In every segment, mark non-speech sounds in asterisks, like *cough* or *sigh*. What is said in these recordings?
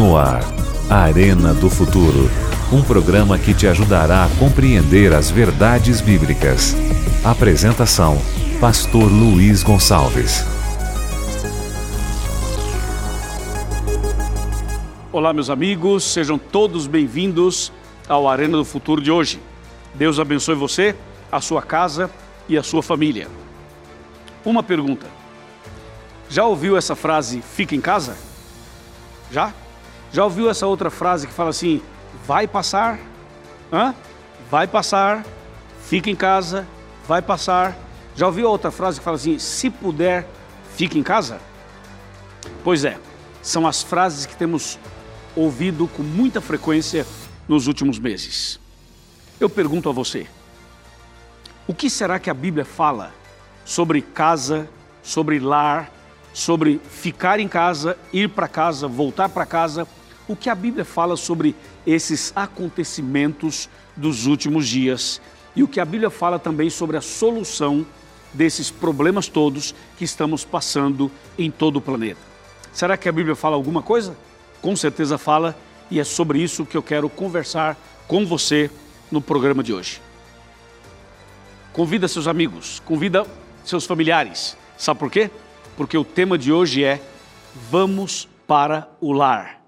No ar, Arena do Futuro. Um programa que te ajudará a compreender as verdades bíblicas. Apresentação: Pastor Luiz Gonçalves. Olá, meus amigos, sejam todos bem-vindos ao Arena do Futuro de hoje. Deus abençoe você, a sua casa e a sua família. Uma pergunta: já ouviu essa frase, fica em casa? Já? Já ouviu essa outra frase que fala assim: vai passar? Hã? Vai passar, fica em casa, vai passar. Já ouviu outra frase que fala assim: se puder, fica em casa? Pois é, são as frases que temos ouvido com muita frequência nos últimos meses. Eu pergunto a você: o que será que a Bíblia fala sobre casa, sobre lar, sobre ficar em casa, ir para casa, voltar para casa? O que a Bíblia fala sobre esses acontecimentos dos últimos dias e o que a Bíblia fala também sobre a solução desses problemas todos que estamos passando em todo o planeta. Será que a Bíblia fala alguma coisa? Com certeza fala, e é sobre isso que eu quero conversar com você no programa de hoje. Convida seus amigos, convida seus familiares. Sabe por quê? Porque o tema de hoje é Vamos para o lar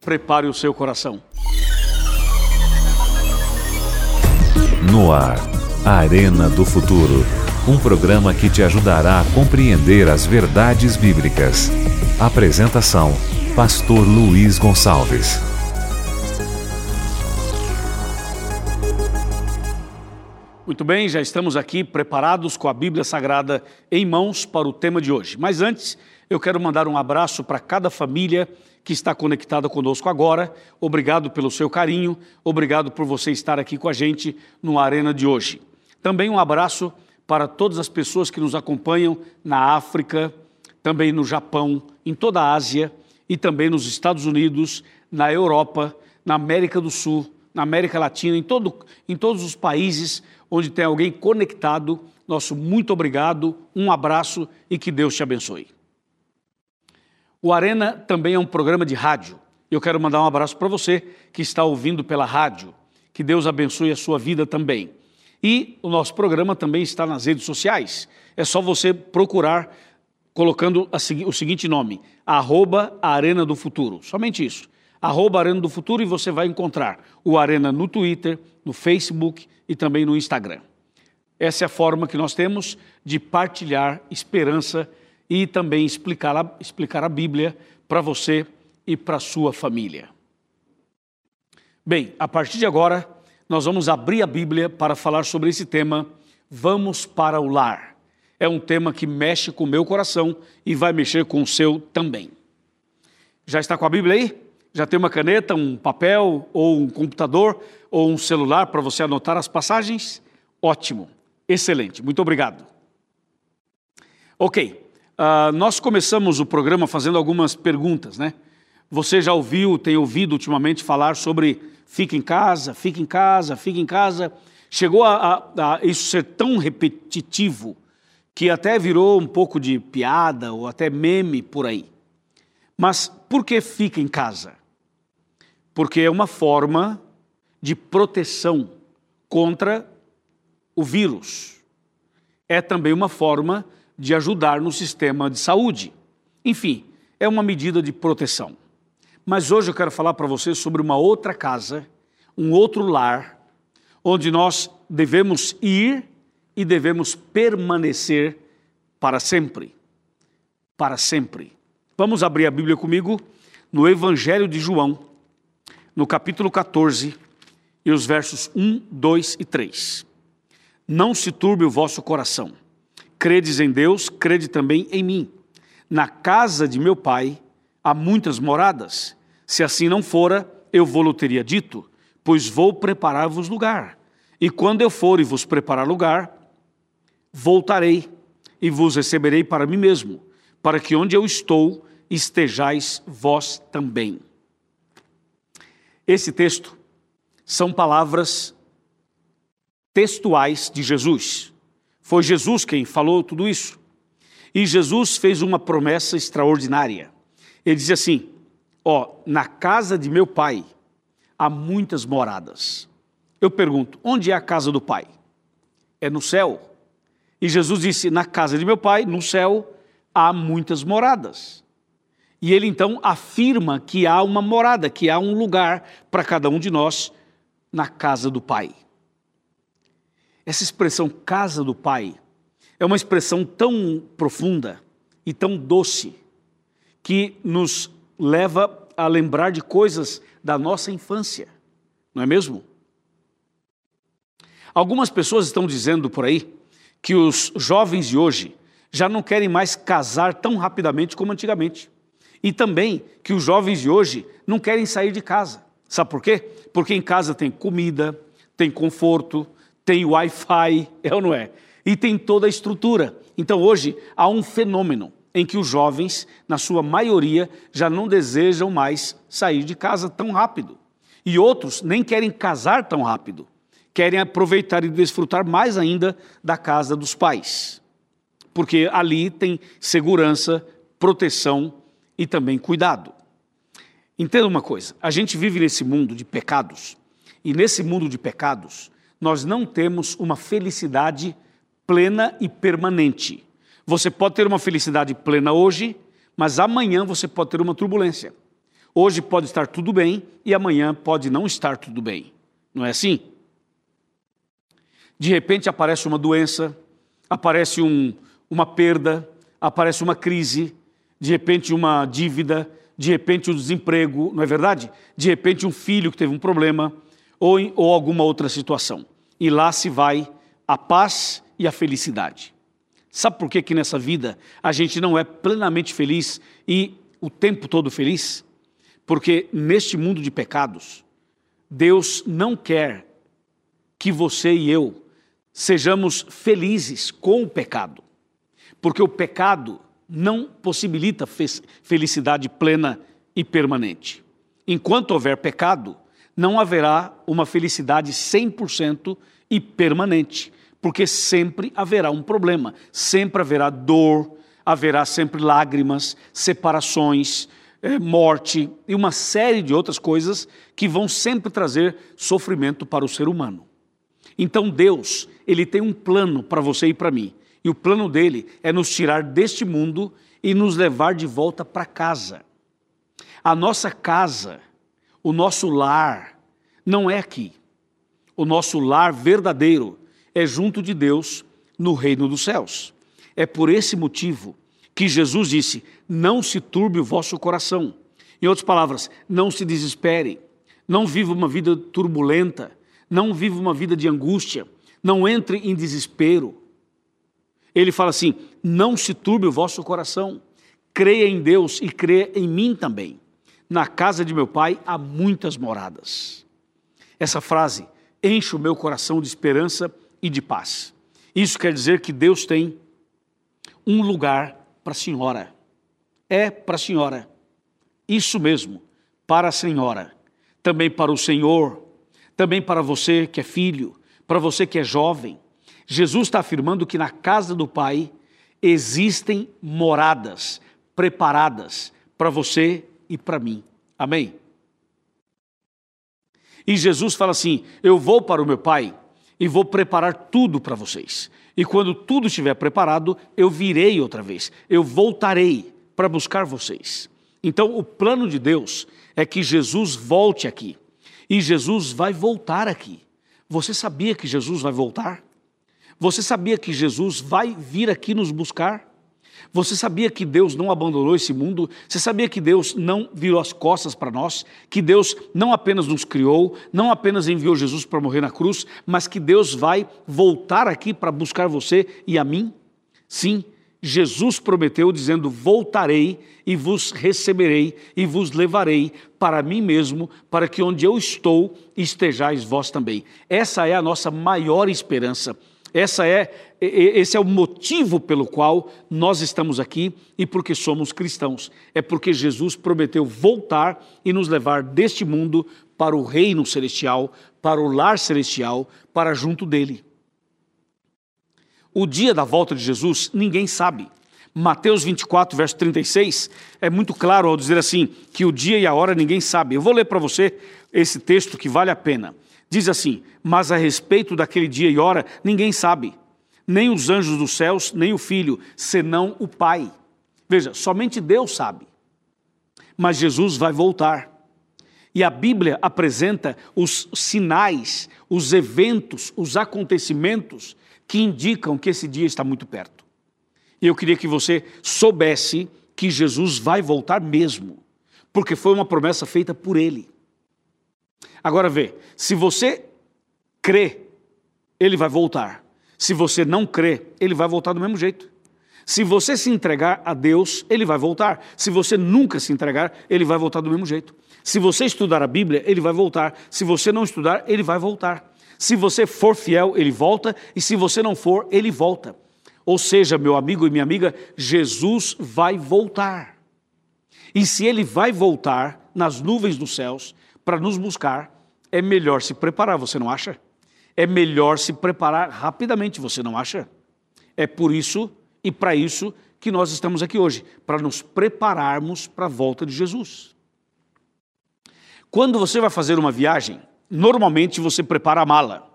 prepare o seu coração. No ar, Arena do Futuro. Um programa que te ajudará a compreender as verdades bíblicas. Apresentação: Pastor Luiz Gonçalves. Muito bem, já estamos aqui preparados com a Bíblia Sagrada em mãos para o tema de hoje. Mas antes, eu quero mandar um abraço para cada família que está conectada conosco agora. Obrigado pelo seu carinho, obrigado por você estar aqui com a gente no Arena de hoje. Também um abraço para todas as pessoas que nos acompanham na África, também no Japão, em toda a Ásia e também nos Estados Unidos, na Europa, na América do Sul, na América Latina, em, todo, em todos os países onde tem alguém conectado. Nosso muito obrigado, um abraço e que Deus te abençoe. O Arena também é um programa de rádio. Eu quero mandar um abraço para você que está ouvindo pela rádio. Que Deus abençoe a sua vida também. E o nosso programa também está nas redes sociais. É só você procurar colocando o seguinte nome: arroba Arena do Futuro. Somente isso. Arroba Arena do Futuro e você vai encontrar o Arena no Twitter, no Facebook e também no Instagram. Essa é a forma que nós temos de partilhar esperança e também explicar a, explicar a Bíblia para você e para sua família. Bem, a partir de agora, nós vamos abrir a Bíblia para falar sobre esse tema, Vamos para o Lar. É um tema que mexe com o meu coração e vai mexer com o seu também. Já está com a Bíblia aí? Já tem uma caneta, um papel, ou um computador, ou um celular para você anotar as passagens? Ótimo, excelente, muito obrigado. Ok, Uh, nós começamos o programa fazendo algumas perguntas, né? Você já ouviu, tem ouvido ultimamente falar sobre fica em casa, fica em casa, fica em casa. Chegou a, a, a isso ser tão repetitivo que até virou um pouco de piada ou até meme por aí. Mas por que fica em casa? Porque é uma forma de proteção contra o vírus. É também uma forma de ajudar no sistema de saúde. Enfim, é uma medida de proteção. Mas hoje eu quero falar para você sobre uma outra casa, um outro lar, onde nós devemos ir e devemos permanecer para sempre. Para sempre. Vamos abrir a Bíblia comigo no Evangelho de João, no capítulo 14, e os versos 1, 2 e 3. Não se turbe o vosso coração Credes em Deus, crede também em mim. Na casa de meu pai há muitas moradas. Se assim não fora, eu vou-lo teria dito, pois vou preparar-vos lugar. E quando eu for e vos preparar lugar, voltarei e vos receberei para mim mesmo, para que onde eu estou estejais vós também. Esse texto são palavras textuais de Jesus. Foi Jesus quem falou tudo isso. E Jesus fez uma promessa extraordinária. Ele diz assim: Ó, na casa de meu pai há muitas moradas. Eu pergunto: onde é a casa do pai? É no céu. E Jesus disse: na casa de meu pai, no céu, há muitas moradas. E ele então afirma que há uma morada, que há um lugar para cada um de nós na casa do Pai. Essa expressão casa do Pai é uma expressão tão profunda e tão doce que nos leva a lembrar de coisas da nossa infância, não é mesmo? Algumas pessoas estão dizendo por aí que os jovens de hoje já não querem mais casar tão rapidamente como antigamente. E também que os jovens de hoje não querem sair de casa. Sabe por quê? Porque em casa tem comida, tem conforto, tem Wi-Fi, é ou não é? E tem toda a estrutura. Então hoje há um fenômeno em que os jovens, na sua maioria, já não desejam mais sair de casa tão rápido. E outros nem querem casar tão rápido. Querem aproveitar e desfrutar mais ainda da casa dos pais. Porque ali tem segurança, proteção e também cuidado. Entenda uma coisa: a gente vive nesse mundo de pecados, e nesse mundo de pecados, nós não temos uma felicidade plena e permanente. Você pode ter uma felicidade plena hoje, mas amanhã você pode ter uma turbulência. Hoje pode estar tudo bem e amanhã pode não estar tudo bem. Não é assim? De repente aparece uma doença, aparece um, uma perda, aparece uma crise, de repente uma dívida, de repente um desemprego, não é verdade? De repente um filho que teve um problema ou, ou alguma outra situação. E lá se vai a paz e a felicidade. Sabe por que, que nessa vida a gente não é plenamente feliz e o tempo todo feliz? Porque neste mundo de pecados, Deus não quer que você e eu sejamos felizes com o pecado. Porque o pecado não possibilita felicidade plena e permanente. Enquanto houver pecado, não haverá uma felicidade 100% e permanente, porque sempre haverá um problema, sempre haverá dor, haverá sempre lágrimas, separações, eh, morte e uma série de outras coisas que vão sempre trazer sofrimento para o ser humano. Então Deus, ele tem um plano para você e para mim. E o plano dele é nos tirar deste mundo e nos levar de volta para casa. A nossa casa, o nosso lar, não é aqui. O nosso lar verdadeiro é junto de Deus no reino dos céus. É por esse motivo que Jesus disse: Não se turbe o vosso coração. Em outras palavras, não se desespere, não viva uma vida turbulenta, não viva uma vida de angústia, não entre em desespero ele fala assim: não se turbe o vosso coração, creia em Deus e creia em mim também. Na casa de meu pai há muitas moradas. Essa frase enche o meu coração de esperança e de paz. Isso quer dizer que Deus tem um lugar para a senhora. É para a senhora. Isso mesmo, para a senhora. Também para o Senhor. Também para você que é filho. Para você que é jovem Jesus está afirmando que na casa do Pai existem moradas preparadas para você e para mim. Amém? E Jesus fala assim: Eu vou para o meu Pai e vou preparar tudo para vocês. E quando tudo estiver preparado, eu virei outra vez, eu voltarei para buscar vocês. Então, o plano de Deus é que Jesus volte aqui. E Jesus vai voltar aqui. Você sabia que Jesus vai voltar? Você sabia que Jesus vai vir aqui nos buscar? Você sabia que Deus não abandonou esse mundo? Você sabia que Deus não virou as costas para nós? Que Deus não apenas nos criou, não apenas enviou Jesus para morrer na cruz, mas que Deus vai voltar aqui para buscar você e a mim? Sim, Jesus prometeu, dizendo: Voltarei e vos receberei e vos levarei para mim mesmo, para que onde eu estou estejais vós também. Essa é a nossa maior esperança essa é, esse é o motivo pelo qual nós estamos aqui e porque somos cristãos. É porque Jesus prometeu voltar e nos levar deste mundo para o reino celestial, para o lar celestial, para junto dele. O dia da volta de Jesus ninguém sabe, Mateus 24, verso 36, é muito claro ao dizer assim: que o dia e a hora ninguém sabe. Eu vou ler para você esse texto que vale a pena. Diz assim: Mas a respeito daquele dia e hora, ninguém sabe, nem os anjos dos céus, nem o filho, senão o Pai. Veja, somente Deus sabe. Mas Jesus vai voltar. E a Bíblia apresenta os sinais, os eventos, os acontecimentos que indicam que esse dia está muito perto. Eu queria que você soubesse que Jesus vai voltar mesmo, porque foi uma promessa feita por ele. Agora vê, se você crê, ele vai voltar. Se você não crê, ele vai voltar do mesmo jeito. Se você se entregar a Deus, ele vai voltar. Se você nunca se entregar, ele vai voltar do mesmo jeito. Se você estudar a Bíblia, ele vai voltar. Se você não estudar, ele vai voltar. Se você for fiel, ele volta. E se você não for, ele volta. Ou seja, meu amigo e minha amiga, Jesus vai voltar. E se ele vai voltar nas nuvens dos céus para nos buscar, é melhor se preparar, você não acha? É melhor se preparar rapidamente, você não acha? É por isso e para isso que nós estamos aqui hoje, para nos prepararmos para a volta de Jesus. Quando você vai fazer uma viagem, normalmente você prepara a mala.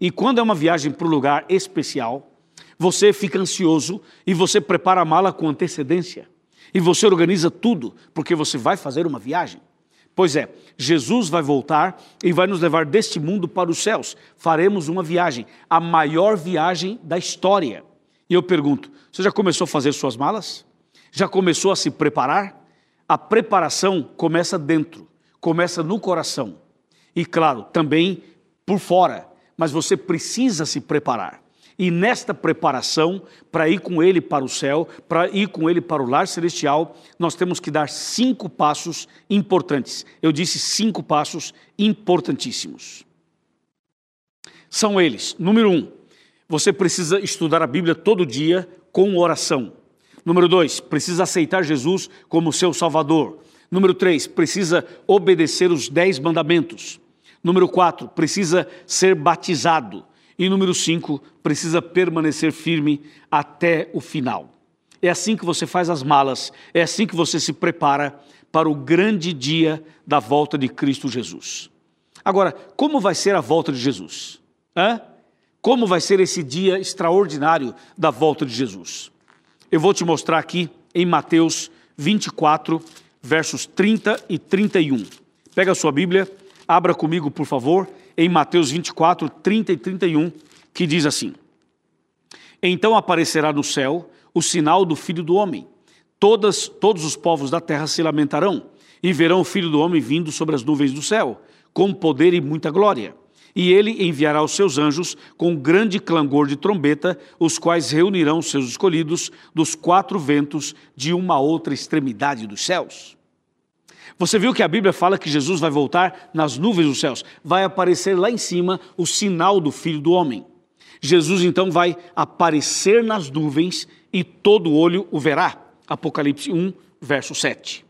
E quando é uma viagem para um lugar especial, você fica ansioso e você prepara a mala com antecedência. E você organiza tudo, porque você vai fazer uma viagem. Pois é, Jesus vai voltar e vai nos levar deste mundo para os céus. Faremos uma viagem, a maior viagem da história. E eu pergunto: você já começou a fazer suas malas? Já começou a se preparar? A preparação começa dentro começa no coração. E claro, também por fora, mas você precisa se preparar. E nesta preparação, para ir com ele para o céu, para ir com ele para o lar celestial, nós temos que dar cinco passos importantes. Eu disse cinco passos importantíssimos. São eles: número um, você precisa estudar a Bíblia todo dia com oração. Número dois, precisa aceitar Jesus como seu Salvador. Número três, precisa obedecer os dez mandamentos. Número quatro, precisa ser batizado. E número cinco, precisa permanecer firme até o final. É assim que você faz as malas, é assim que você se prepara para o grande dia da volta de Cristo Jesus. Agora, como vai ser a volta de Jesus? Hã? Como vai ser esse dia extraordinário da volta de Jesus? Eu vou te mostrar aqui em Mateus 24, versos 30 e 31. Pega a sua Bíblia, abra comigo, por favor, em Mateus 24, 30 e 31, que diz assim: Então aparecerá no céu o sinal do Filho do Homem. Todas, todos os povos da terra se lamentarão e verão o Filho do Homem vindo sobre as nuvens do céu, com poder e muita glória. E ele enviará os seus anjos com grande clangor de trombeta, os quais reunirão seus escolhidos dos quatro ventos de uma outra extremidade dos céus. Você viu que a Bíblia fala que Jesus vai voltar nas nuvens dos céus, vai aparecer lá em cima o sinal do Filho do Homem. Jesus então vai aparecer nas nuvens e todo olho o verá. Apocalipse 1, verso 7.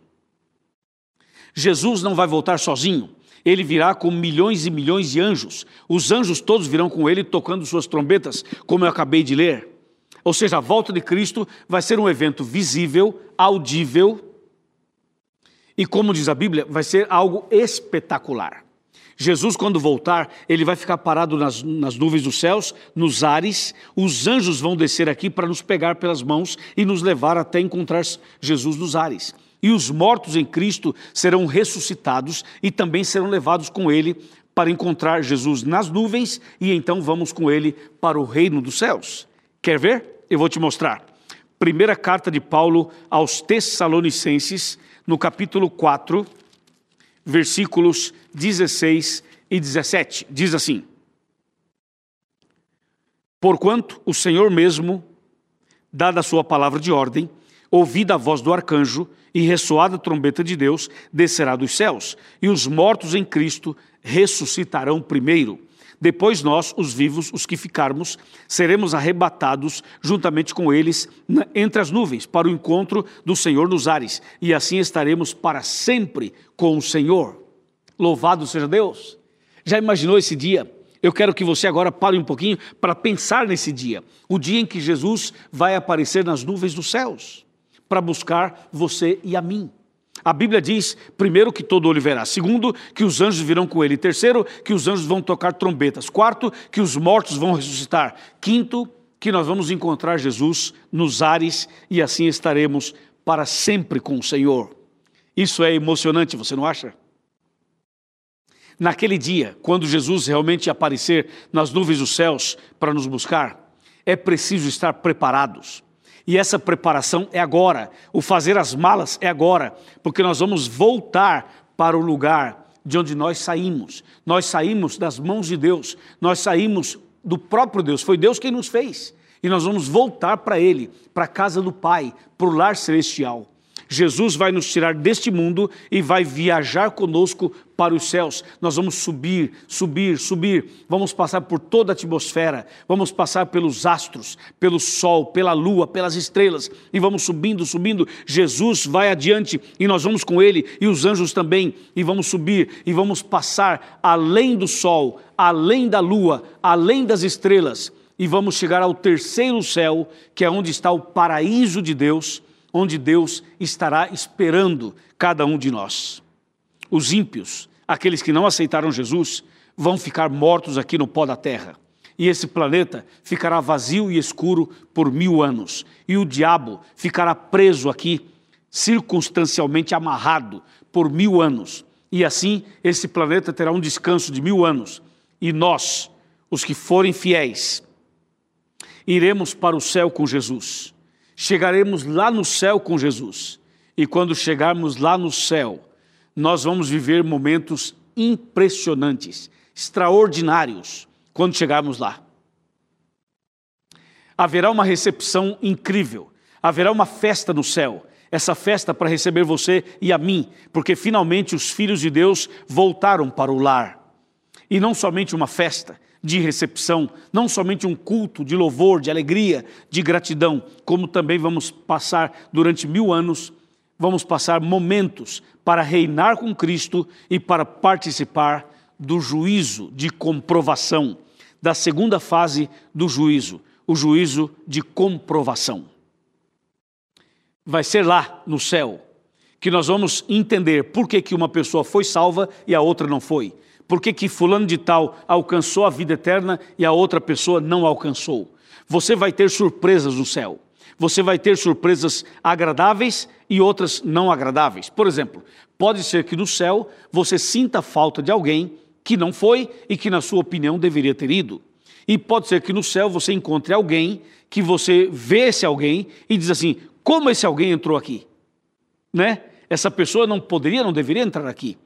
Jesus não vai voltar sozinho, ele virá com milhões e milhões de anjos. Os anjos todos virão com ele tocando suas trombetas, como eu acabei de ler. Ou seja, a volta de Cristo vai ser um evento visível, audível e como diz a Bíblia, vai ser algo espetacular. Jesus, quando voltar, ele vai ficar parado nas, nas nuvens dos céus, nos ares. Os anjos vão descer aqui para nos pegar pelas mãos e nos levar até encontrar Jesus nos ares. E os mortos em Cristo serão ressuscitados e também serão levados com ele para encontrar Jesus nas nuvens e então vamos com ele para o reino dos céus. Quer ver? Eu vou te mostrar. Primeira carta de Paulo aos Tessalonicenses, no capítulo 4, versículos 16 e 17. Diz assim: Porquanto o Senhor mesmo, dada a sua palavra de ordem, ouvida a voz do arcanjo e ressoada a trombeta de Deus, descerá dos céus, e os mortos em Cristo ressuscitarão primeiro. Depois nós, os vivos, os que ficarmos, seremos arrebatados juntamente com eles entre as nuvens, para o encontro do Senhor nos ares, e assim estaremos para sempre com o Senhor. Louvado seja Deus! Já imaginou esse dia? Eu quero que você agora pare um pouquinho para pensar nesse dia, o dia em que Jesus vai aparecer nas nuvens dos céus, para buscar você e a mim. A Bíblia diz, primeiro, que todo olho verá. Segundo, que os anjos virão com ele. Terceiro, que os anjos vão tocar trombetas. Quarto, que os mortos vão ressuscitar. Quinto, que nós vamos encontrar Jesus nos ares e assim estaremos para sempre com o Senhor. Isso é emocionante, você não acha? Naquele dia, quando Jesus realmente aparecer nas nuvens dos céus para nos buscar, é preciso estar preparados. E essa preparação é agora. O fazer as malas é agora, porque nós vamos voltar para o lugar de onde nós saímos. Nós saímos das mãos de Deus, nós saímos do próprio Deus, foi Deus quem nos fez. E nós vamos voltar para Ele, para a casa do Pai, para o lar celestial. Jesus vai nos tirar deste mundo e vai viajar conosco para os céus. Nós vamos subir, subir, subir. Vamos passar por toda a atmosfera, vamos passar pelos astros, pelo sol, pela lua, pelas estrelas e vamos subindo, subindo. Jesus vai adiante e nós vamos com ele e os anjos também e vamos subir e vamos passar além do sol, além da lua, além das estrelas e vamos chegar ao terceiro céu, que é onde está o paraíso de Deus onde Deus estará esperando cada um de nós. Os ímpios, aqueles que não aceitaram Jesus, vão ficar mortos aqui no pó da terra. E esse planeta ficará vazio e escuro por mil anos. E o diabo ficará preso aqui, circunstancialmente amarrado por mil anos. E assim esse planeta terá um descanso de mil anos. E nós, os que forem fiéis, iremos para o céu com Jesus chegaremos lá no céu com Jesus. E quando chegarmos lá no céu, nós vamos viver momentos impressionantes, extraordinários, quando chegarmos lá. Haverá uma recepção incrível, haverá uma festa no céu, essa festa para receber você e a mim, porque finalmente os filhos de Deus voltaram para o lar. E não somente uma festa, de recepção, não somente um culto de louvor, de alegria, de gratidão, como também vamos passar durante mil anos, vamos passar momentos para reinar com Cristo e para participar do juízo de comprovação, da segunda fase do juízo, o juízo de comprovação. Vai ser lá no céu que nós vamos entender por que, que uma pessoa foi salva e a outra não foi por que, que fulano de tal alcançou a vida eterna e a outra pessoa não alcançou? Você vai ter surpresas no céu. Você vai ter surpresas agradáveis e outras não agradáveis. Por exemplo, pode ser que no céu você sinta falta de alguém que não foi e que, na sua opinião, deveria ter ido. E pode ser que no céu você encontre alguém que você vê esse alguém e diz assim: como esse alguém entrou aqui? Né? Essa pessoa não poderia, não deveria entrar aqui.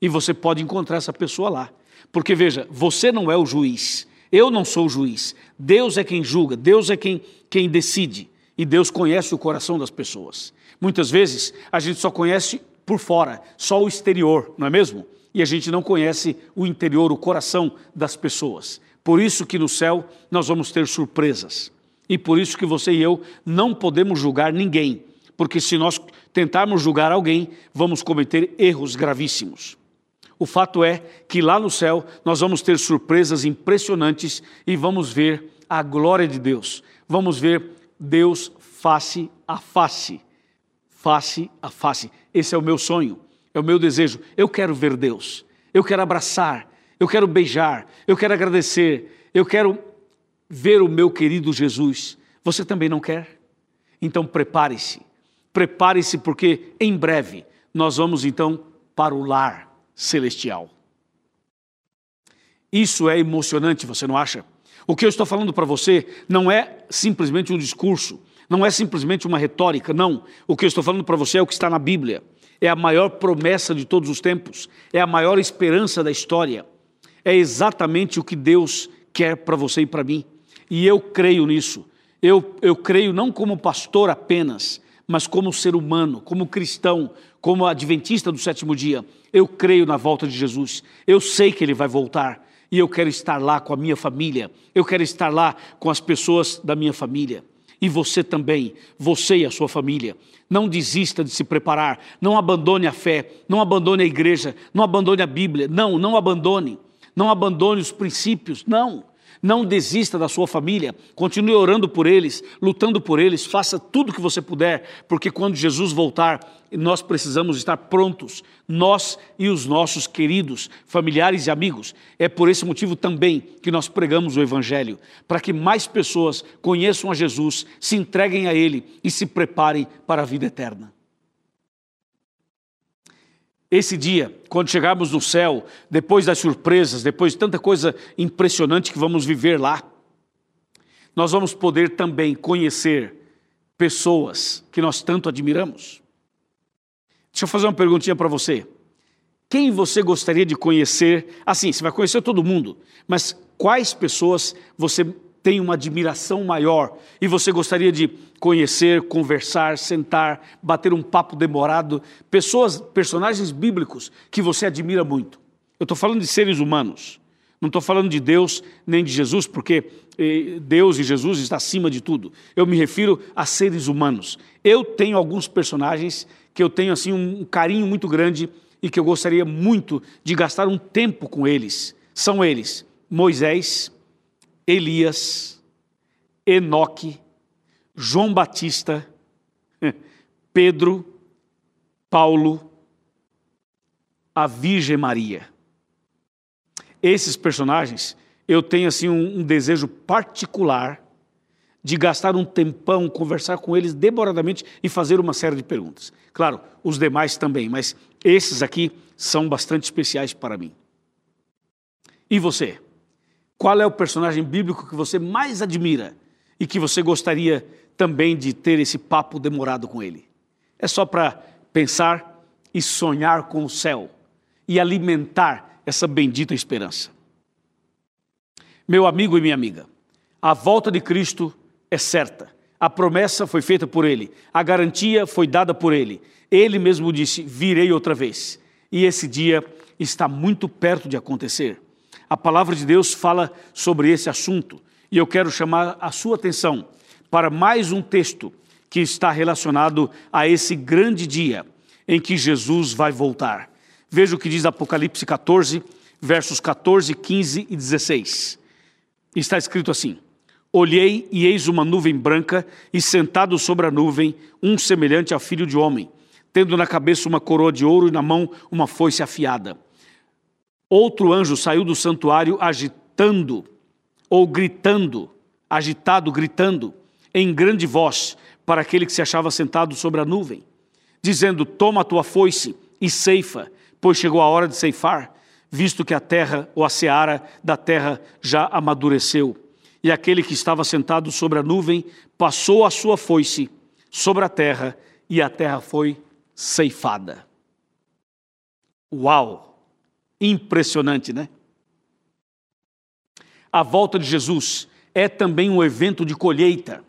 E você pode encontrar essa pessoa lá. Porque veja, você não é o juiz, eu não sou o juiz. Deus é quem julga, Deus é quem, quem decide. E Deus conhece o coração das pessoas. Muitas vezes a gente só conhece por fora, só o exterior, não é mesmo? E a gente não conhece o interior, o coração das pessoas. Por isso que no céu nós vamos ter surpresas. E por isso que você e eu não podemos julgar ninguém, porque se nós tentarmos julgar alguém, vamos cometer erros gravíssimos. O fato é que lá no céu nós vamos ter surpresas impressionantes e vamos ver a glória de Deus. Vamos ver Deus face a face. Face a face. Esse é o meu sonho, é o meu desejo. Eu quero ver Deus. Eu quero abraçar, eu quero beijar, eu quero agradecer, eu quero ver o meu querido Jesus. Você também não quer? Então prepare-se. Prepare-se porque em breve nós vamos então para o lar celestial. Isso é emocionante, você não acha? O que eu estou falando para você não é simplesmente um discurso, não é simplesmente uma retórica, não. O que eu estou falando para você é o que está na Bíblia. É a maior promessa de todos os tempos, é a maior esperança da história. É exatamente o que Deus quer para você e para mim. E eu creio nisso. Eu, eu creio não como pastor apenas, mas como ser humano, como cristão, como adventista do sétimo dia. Eu creio na volta de Jesus. Eu sei que ele vai voltar e eu quero estar lá com a minha família. Eu quero estar lá com as pessoas da minha família. E você também, você e a sua família. Não desista de se preparar, não abandone a fé, não abandone a igreja, não abandone a Bíblia. Não, não abandone. não abandone os princípios, não. Não desista da sua família, continue orando por eles, lutando por eles, faça tudo o que você puder, porque quando Jesus voltar, nós precisamos estar prontos, nós e os nossos queridos familiares e amigos. É por esse motivo também que nós pregamos o Evangelho, para que mais pessoas conheçam a Jesus, se entreguem a Ele e se preparem para a vida eterna. Esse dia, quando chegarmos no céu, depois das surpresas, depois de tanta coisa impressionante que vamos viver lá, nós vamos poder também conhecer pessoas que nós tanto admiramos. Deixa eu fazer uma perguntinha para você. Quem você gostaria de conhecer? Assim, você vai conhecer todo mundo, mas quais pessoas você tem uma admiração maior e você gostaria de conhecer, conversar, sentar, bater um papo demorado, pessoas, personagens bíblicos que você admira muito. Eu estou falando de seres humanos. Não estou falando de Deus nem de Jesus, porque eh, Deus e Jesus está acima de tudo. Eu me refiro a seres humanos. Eu tenho alguns personagens que eu tenho assim um carinho muito grande e que eu gostaria muito de gastar um tempo com eles. São eles: Moisés, Elias, Enoque, João Batista, *laughs* Pedro, Paulo, a Virgem Maria. Esses personagens, eu tenho assim um, um desejo particular de gastar um tempão, conversar com eles demoradamente e fazer uma série de perguntas. Claro, os demais também, mas esses aqui são bastante especiais para mim. E você? Qual é o personagem bíblico que você mais admira e que você gostaria também de ter esse papo demorado com ele? É só para pensar e sonhar com o céu e alimentar essa bendita esperança. Meu amigo e minha amiga, a volta de Cristo é certa. A promessa foi feita por ele, a garantia foi dada por ele. Ele mesmo disse: Virei outra vez. E esse dia está muito perto de acontecer. A palavra de Deus fala sobre esse assunto e eu quero chamar a sua atenção para mais um texto que está relacionado a esse grande dia em que Jesus vai voltar. Veja o que diz Apocalipse 14, versos 14, 15 e 16. Está escrito assim: Olhei e eis uma nuvem branca, e sentado sobre a nuvem, um semelhante ao filho de homem, tendo na cabeça uma coroa de ouro e na mão uma foice afiada. Outro anjo saiu do santuário agitando, ou gritando, agitado, gritando, em grande voz, para aquele que se achava sentado sobre a nuvem, dizendo: Toma a tua foice e ceifa, pois chegou a hora de ceifar, visto que a terra ou a seara da terra já amadureceu. E aquele que estava sentado sobre a nuvem passou a sua foice sobre a terra, e a terra foi ceifada. Uau! Impressionante, né? A volta de Jesus é também um evento de colheita.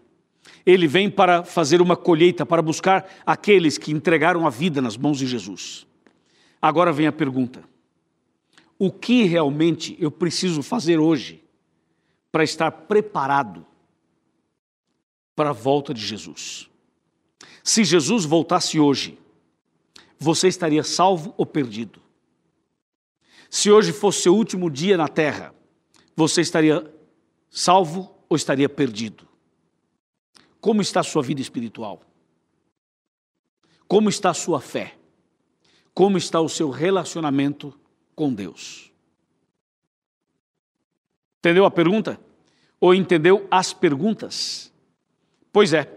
Ele vem para fazer uma colheita, para buscar aqueles que entregaram a vida nas mãos de Jesus. Agora vem a pergunta: o que realmente eu preciso fazer hoje para estar preparado para a volta de Jesus? Se Jesus voltasse hoje, você estaria salvo ou perdido? Se hoje fosse seu último dia na terra, você estaria salvo ou estaria perdido? Como está a sua vida espiritual? Como está a sua fé? Como está o seu relacionamento com Deus? Entendeu a pergunta? Ou entendeu as perguntas? Pois é,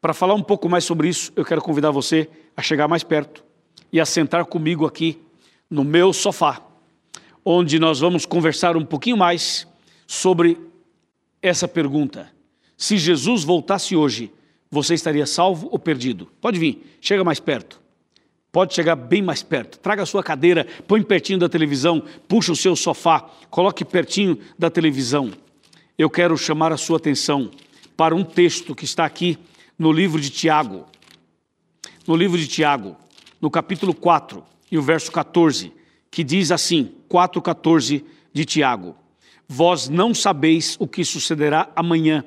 para falar um pouco mais sobre isso, eu quero convidar você a chegar mais perto e a sentar comigo aqui no meu sofá onde nós vamos conversar um pouquinho mais sobre essa pergunta. Se Jesus voltasse hoje, você estaria salvo ou perdido? Pode vir, chega mais perto. Pode chegar bem mais perto. Traga a sua cadeira, põe pertinho da televisão, puxa o seu sofá, coloque pertinho da televisão. Eu quero chamar a sua atenção para um texto que está aqui no livro de Tiago. No livro de Tiago, no capítulo 4 e o verso 14 que diz assim, 4,14 de Tiago: Vós não sabeis o que sucederá amanhã.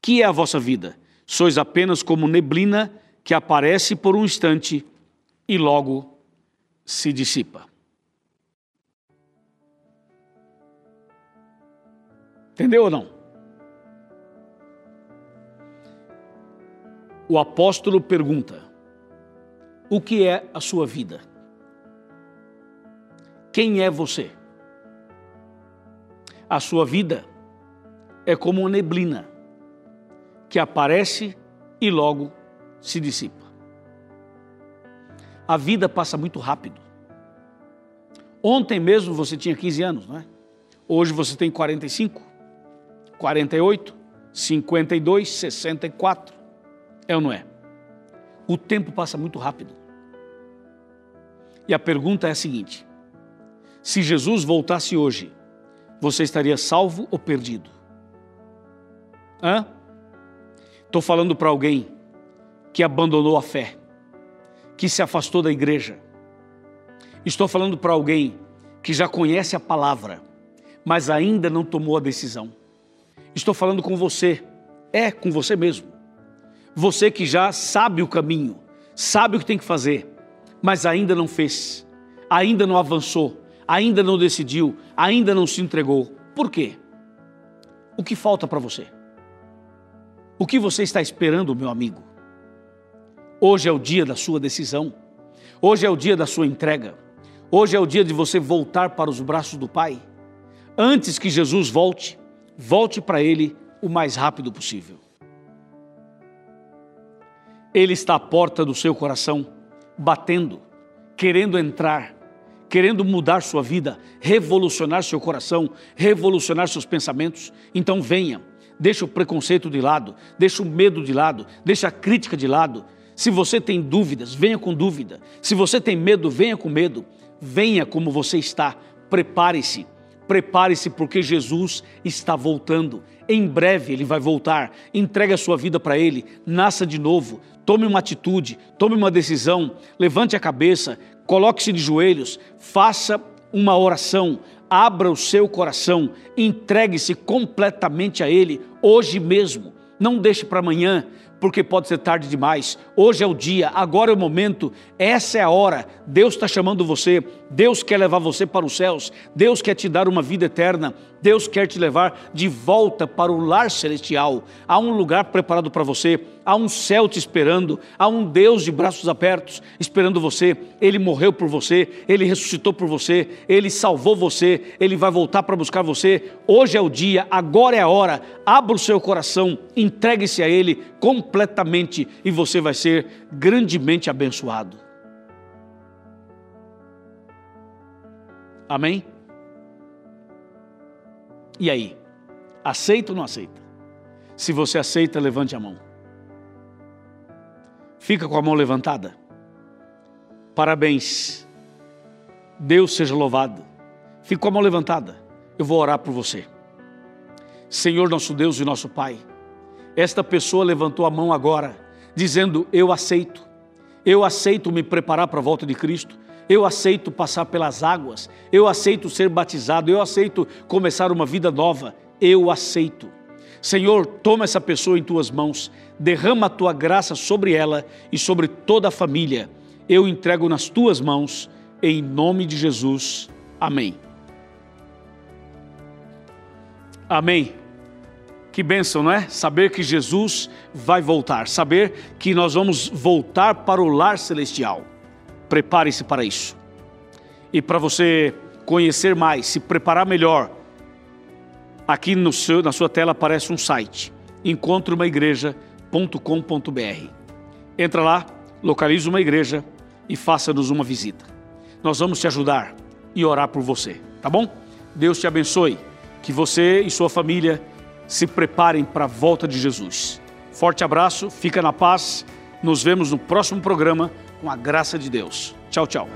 Que é a vossa vida? Sois apenas como neblina que aparece por um instante e logo se dissipa. Entendeu ou não? O apóstolo pergunta: O que é a sua vida? Quem é você? A sua vida é como uma neblina que aparece e logo se dissipa. A vida passa muito rápido. Ontem mesmo você tinha 15 anos, não é? Hoje você tem 45, 48, 52, 64. É ou não é? O tempo passa muito rápido. E a pergunta é a seguinte: se Jesus voltasse hoje, você estaria salvo ou perdido? Hã? Estou falando para alguém que abandonou a fé, que se afastou da igreja. Estou falando para alguém que já conhece a palavra, mas ainda não tomou a decisão. Estou falando com você, é com você mesmo. Você que já sabe o caminho, sabe o que tem que fazer, mas ainda não fez, ainda não avançou, ainda não decidiu, ainda não se entregou. Por quê? O que falta para você? O que você está esperando, meu amigo? Hoje é o dia da sua decisão. Hoje é o dia da sua entrega. Hoje é o dia de você voltar para os braços do Pai. Antes que Jesus volte, volte para Ele o mais rápido possível. Ele está à porta do seu coração, batendo, querendo entrar, querendo mudar sua vida, revolucionar seu coração, revolucionar seus pensamentos. Então venha, deixa o preconceito de lado, deixa o medo de lado, deixa a crítica de lado. Se você tem dúvidas, venha com dúvida. Se você tem medo, venha com medo. Venha como você está, prepare-se. Prepare-se porque Jesus está voltando. Em breve ele vai voltar. Entregue a sua vida para ele, nasça de novo. Tome uma atitude, tome uma decisão, levante a cabeça, coloque-se de joelhos, faça uma oração, abra o seu coração, entregue-se completamente a Ele hoje mesmo. Não deixe para amanhã, porque pode ser tarde demais. Hoje é o dia, agora é o momento, essa é a hora. Deus está chamando você, Deus quer levar você para os céus, Deus quer te dar uma vida eterna, Deus quer te levar de volta para o lar celestial. Há um lugar preparado para você, há um céu te esperando, há um Deus de braços abertos esperando você. Ele morreu por você, ele ressuscitou por você, ele salvou você, ele vai voltar para buscar você. Hoje é o dia, agora é a hora. Abra o seu coração, entregue-se a ele completamente e você vai ser grandemente abençoado. Amém? E aí? Aceita ou não aceita? Se você aceita, levante a mão. Fica com a mão levantada. Parabéns. Deus seja louvado. Fica com a mão levantada. Eu vou orar por você. Senhor nosso Deus e nosso Pai, esta pessoa levantou a mão agora, dizendo: Eu aceito. Eu aceito me preparar para a volta de Cristo eu aceito passar pelas águas, eu aceito ser batizado, eu aceito começar uma vida nova, eu aceito. Senhor, toma essa pessoa em tuas mãos, derrama a tua graça sobre ela e sobre toda a família. Eu entrego nas tuas mãos, em nome de Jesus. Amém. Amém. Que bênção, não é? Saber que Jesus vai voltar, saber que nós vamos voltar para o lar celestial. Prepare-se para isso. E para você conhecer mais, se preparar melhor, aqui no seu, na sua tela aparece um site, encontreumaigreja.com.br. Entra lá, localize uma igreja e faça-nos uma visita. Nós vamos te ajudar e orar por você, tá bom? Deus te abençoe, que você e sua família se preparem para a volta de Jesus. Forte abraço, fica na paz. Nos vemos no próximo programa com a graça de Deus. Tchau, tchau.